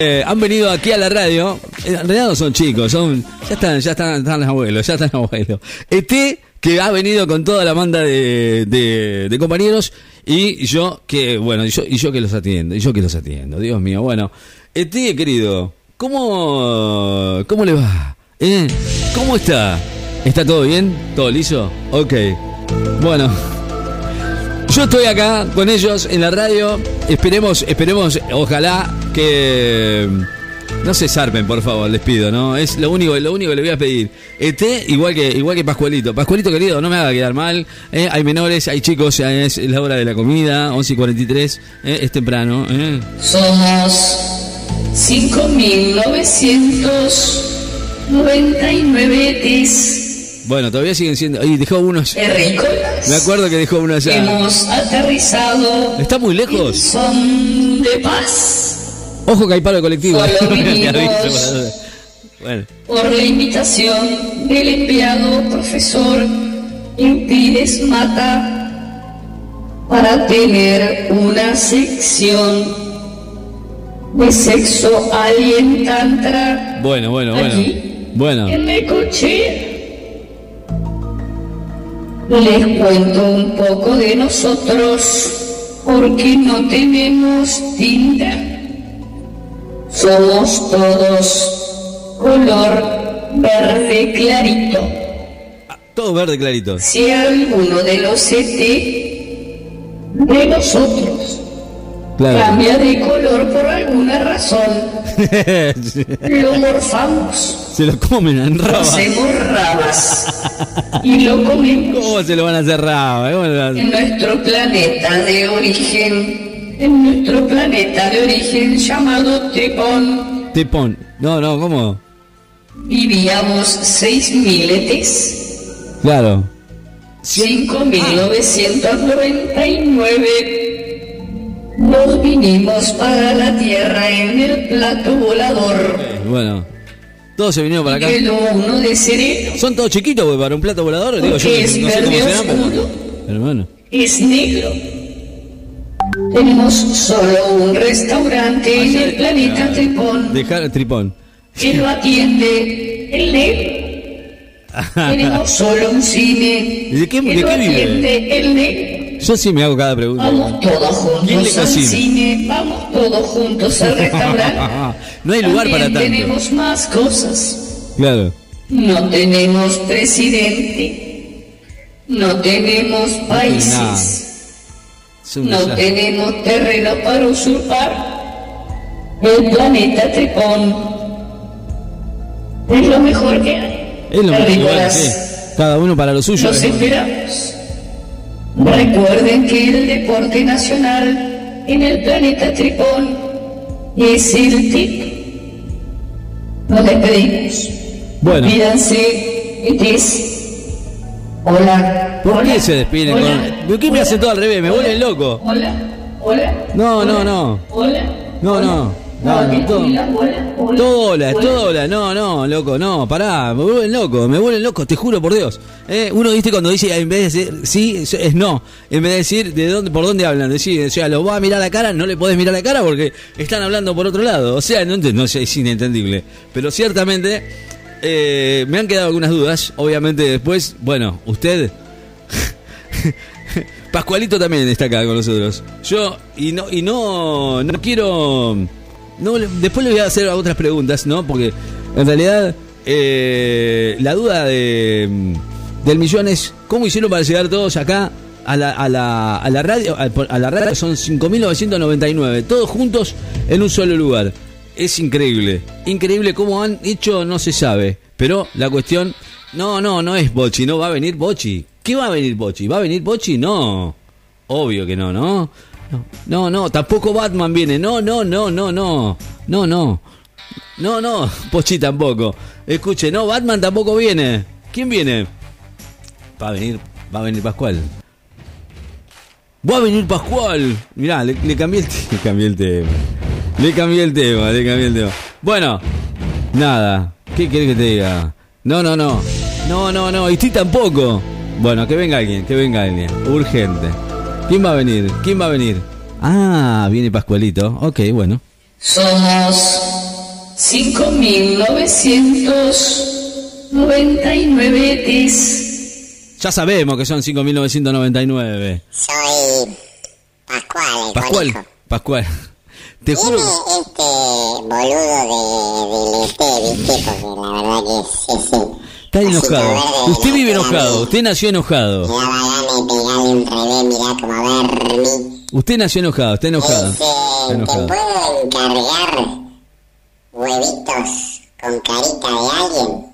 Eh, han venido aquí a la radio. En realidad no son chicos, son. Ya están, ya están, están los abuelos, ya están los abuelos. Este que ha venido con toda la banda de, compañeros y yo que, bueno, y yo, y yo que los atiendo, y yo que los atiendo, Dios mío. Bueno, este querido, ¿cómo, cómo le va? ¿Eh? ¿Cómo está? ¿Está todo bien? ¿Todo liso? Ok. Bueno. Yo estoy acá con ellos en la radio. Esperemos, esperemos, ojalá que no se zarpen, por favor, les pido, ¿no? Es lo único, lo único que le voy a pedir. Este, igual que, igual que Pascualito. Pascualito querido, no me haga quedar mal. ¿eh? Hay menores, hay chicos, ya es la hora de la comida, 11 y 43, ¿eh? es temprano. ¿eh? Somos 5.999 tis. Bueno, todavía siguen siendo. Ay, dejó uno. Terrícolas. Me acuerdo que dejó uno allá. Hemos aterrizado. ¿Está muy lejos? Son de paz. Ojo que hay paro de colectivo. Bueno. Por la invitación del empleado profesor Impides Mata para tener una sección de sexo alien tantra Bueno, bueno, bueno. Bueno. en el coche. Les cuento un poco de nosotros porque no tenemos tinta. Somos todos color verde clarito. Todo verde clarito. Si alguno de los ET de nosotros Claro. cambia de color por alguna razón, lo morfamos. Se lo comen en raba. Hacemos rabas y lo comemos ¿Cómo se lo van a hacer raba? ¿Cómo lo van a en nuestro planeta de origen, en nuestro planeta de origen llamado Tripón, Tepón. No, no, ¿cómo? vivíamos 6.000 etes, Claro. 5.999. Nos vinimos para la Tierra en el plato volador. Bueno. Todos se vinieron para acá. Vuelo uno de sereno. Son todos chiquitos, güey, para un plato volador. Digo, yo es no sé cómo. Pero bueno. es negro. Tenemos solo un restaurante en el planeta Tripón Dejar tripón. que lo atiende el negro. Tenemos solo un cine ¿Y de qué- que de lo qué vive? el negro. Yo sí me hago cada pregunta. Vamos todos ¿Quién le juntos al cine, vamos todos juntos al restaurante. No hay lugar para También tanto. tenemos más cosas. Claro. No tenemos presidente. No tenemos países. Es un No tenemos terreno para usurpar. El planeta Tripón es lo mejor que hay. Es lo mejor sí. Cada uno para lo suyo. Los esperamos. Recuerden que el deporte nacional en el planeta Tripón es el TIP. Nos despedimos. Bueno. Pídanse. Hola. ¿Por qué se despiden hola, con.? ¿Por qué me hacen todo al revés? Me hola, vuelven loco. Hola, hola. No, no, no. Hola. No, no. No, no, que todo- hola, Todo hola, todo hola. No, no, loco, no, pará, me vuelven loco, me vuelven loco, te juro por Dios. Eh, uno, viste, cuando dice, en vez de decir sí, es, no. En vez de decir de dónde, por dónde hablan, decir, o sea, lo va a mirar a la cara, no le podés mirar la cara porque están hablando por otro lado. O sea, no, no sé, es inentendible. Pero ciertamente, eh, me han quedado algunas dudas. Obviamente, después, bueno, usted. Pascualito también está acá con nosotros. Yo, y no, y no, no quiero. No, después le voy a hacer otras preguntas, ¿no? Porque en realidad eh, la duda de, del millón es cómo hicieron para llegar todos acá a la, a la, a la radio. A, a la radio son 5.999, todos juntos en un solo lugar. Es increíble, increíble cómo han hecho, no se sabe. Pero la cuestión, no, no, no es Bochi, no va a venir Bochi. ¿Qué va a venir Bochi? ¿Va a venir Bochi? No. Obvio que no, ¿no? No, no, tampoco Batman viene. No, no, no, no, no. No, no. No, no, Pochi tampoco. Escuche, no, Batman tampoco viene. ¿Quién viene? Va a venir, va a venir Pascual. Va a venir Pascual. Mirá, le, le cambié el, le cambié el tema. Le cambié el tema, le cambié el tema. Bueno, nada. ¿Qué querés que te diga? No, no, no. No, no, no. Y ti tampoco. Bueno, que venga alguien, que venga alguien. Urgente. ¿Quién va a venir? ¿Quién va a venir? Ah, viene Pascualito. Ok, bueno. Somos 5.999 dis. Ya sabemos que son 5.999. Soy Pascual, Pascual. Pascual. Te juro. Este boludo de, de ¿viste? Porque la verdad que es ese. Está enojado. Usted vive enojado. Usted nació enojado. Usted nació enojado. Está enojado. Está ¿te enojado. puedo encargar huevitos con carita de alguien?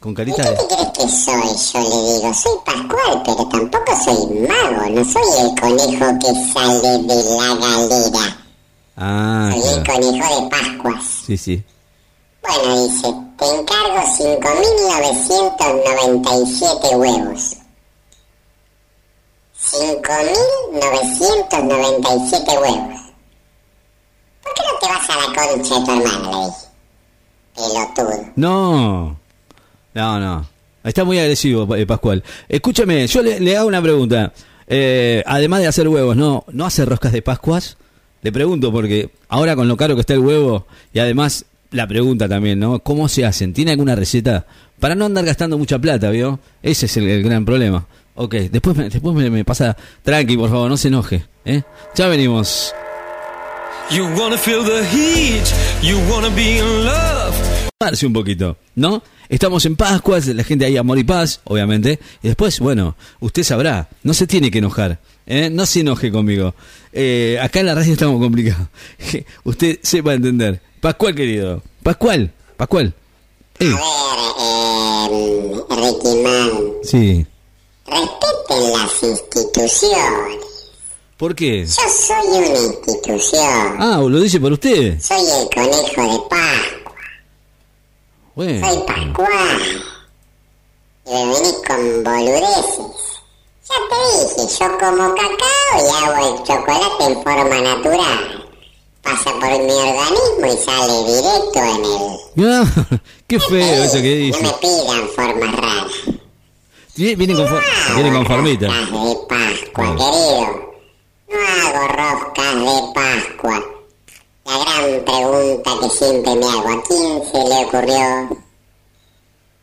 Con ¿Y carita qué de. te crees que soy? Yo le digo, soy Pascual, pero tampoco soy mago, no soy el conejo que sale de la galera. Ah, Soy el claro. conejo de Pascuas. Sí, sí. Bueno, dice, te encargo 5.997 huevos. 5.997 huevos. ¿Por qué no te vas a la concha de tu hermana? Le dije. Pelotudo. No. No, no. Está muy agresivo, eh, Pascual. Escúchame, yo le, le hago una pregunta. Eh, además de hacer huevos, ¿no, ¿no hace roscas de Pascuas? Le pregunto porque ahora con lo caro que está el huevo y además la pregunta también, ¿no? ¿Cómo se hacen? ¿Tiene alguna receta? Para no andar gastando mucha plata, ¿vio? Ese es el, gran problema. Ok, después, me, después me pasa... Tranqui, por favor, no se enoje. ¿eh? Ya venimos. You wanna feel the heat, you wanna be in love. Un poquito, ¿no? Estamos en Pascuas, la gente ahí amor y paz, obviamente. Y después, bueno, usted sabrá, no se tiene que enojar, ¿eh? No se enoje conmigo. Eh, acá en la radio estamos complicados. usted sepa entender. Pascual, querido. Pascual, Pascual. Eh, A ver, eh, Ricky Man, sí. respeten las instituciones. ¿Por qué? Yo soy una institución. Ah, lo dice por usted. Soy el conejo de Pascua. Bueno. Soy Pascual. Y me venís con boludeces. Ya te dije, yo como cacao y hago el chocolate en forma natural. Pasa por mi organismo y sale directo en el... Ah, qué feo eso que dice. No me pidan formas raras. Viene viene con, for- viene. Roscas de Pascua, querido. No hago roscas de Pascua. Gran pregunta que siempre me hago, ¿a quién se le ocurrió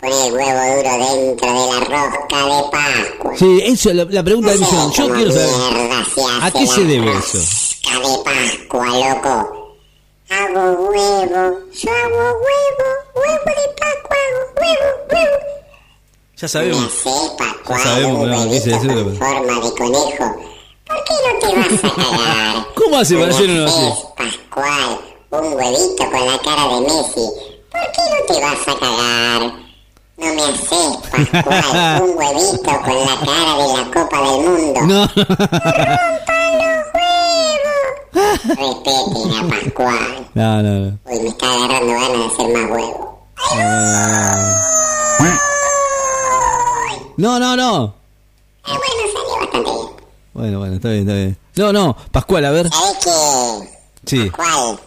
poner el huevo duro dentro de la rosca de Pascua? Sí, eso es la, la pregunta de No sé millón. Yo quiero saber. ¿A qué se debe eso? Rosca de Pascua, loco. Hago huevo, yo hago huevo, huevo de Pascua, huevo, huevo. Ya sabemos. Ya sabemos, huevito con forma de conejo. ¿Por qué no te vas a cagar? ¿Cómo hace para Me hacer uno así? haces, Pascual, un huevito con la cara de Messi. ¿Por qué no te vas a cagar? No me haces, Pascual, un huevito con la cara de la Copa del Mundo. No. Respeten a Pascual. No, no, no. Uy, me está agarrando ganas de hacer más huevo. No, no, no. Ah, bueno, salió bastante bien. Bueno, bueno, está bien, está bien. No, no, Pascual, a ver. ¿Sabés qué? Sí. Pascual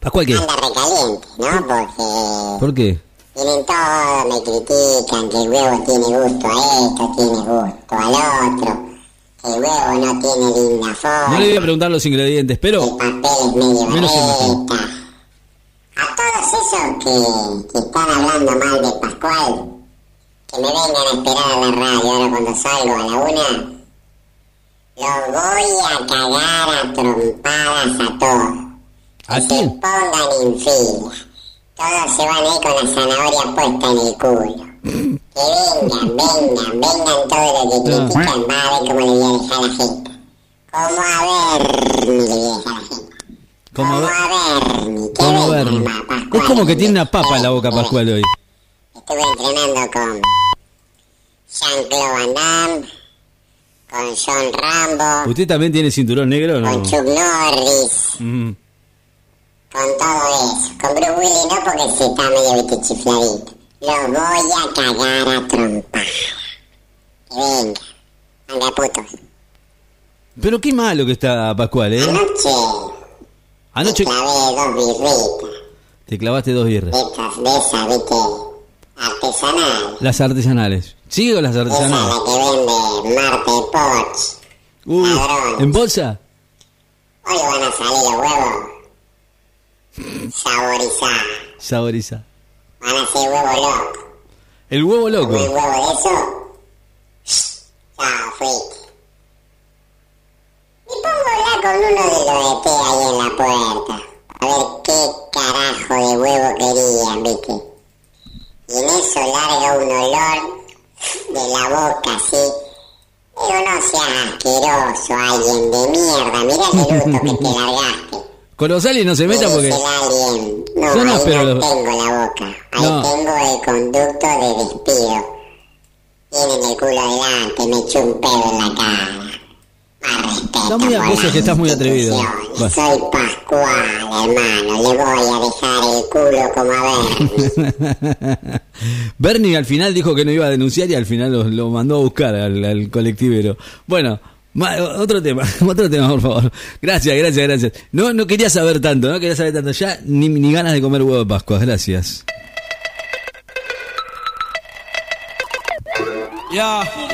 Pascual, ¿qué? anda recaliente, ¿no? Porque ¿Por qué? Vienen todos, me critican que el huevo tiene gusto a esto, tiene gusto al otro, que el huevo no tiene linda No forma, le voy a preguntar los ingredientes, el pero. papel es medio Menos. A todos esos que, que están hablando mal de Pascual, que me vengan a esperar a la radio ahora cuando salgo a la una, los voy a cagar a trompadas a todos. ¿A Que se pongan en fila. Todos se van a ir con la zanahoria puesta en el culo. Que vengan, vengan, vengan todos los que No. critican. Va a ver cómo le voy a dejar a la gente. Como a ver, le voy a dejar a la gente. Como a ver, que Como ver. Es como que tiene una papa en la boca. Pascual, hoy. Estuve entrenando con Jean-Claude Van Damme, con John Rambo, ¿Usted también tiene cinturón negro o no? con Chuck Norris. Mm. con todo eso. Con Bruce Willis no porque se está medio viste chifladito. Lo voy a cagar a trompar. Venga. Anda putos. Pero qué malo que está Pascual, ¿eh? Anoche Anoche me clavé dos birritas. te clavaste dos birras. De estas, de esas, viste, artesanal. Las artesanales. ¿Sigue con las Esa es artesanales? la que vende Marte Poch. Uy, ladrón. ¿En bolsa? Hoy van a salir huevos saborizados. Saboriza. Van a ser huevos locos. El huevo loco. ¿Un huevo de eso? Chao, friki. Me pongo a hablar con uno de los de té ahí en la puerta. A ver qué carajo de huevo querían, viste. Y en eso larga un olor de la boca así. Digo, no seas asqueroso, alguien de mierda. Mirá el luto que te largaste. Colosal y no se meta Me porque. No, Yo no, ahí pero no lo- tengo la boca. Ahí No. tengo el conducto de despido. Tienen el culo delante, me eché un pedo en la cara. Está muy las que estás muy atrevido. Bueno. Soy Pascual, hermano. Le voy a dejar el culo como a ver. Bernie al final dijo que no iba a denunciar y al final lo, lo mandó a buscar al, al colectivero. Bueno, otro tema, otro tema, por favor. Gracias, gracias, gracias. No, no quería saber tanto, no quería saber tanto. Ya ni, ni ganas de comer huevo de Pascua, gracias. Yeah.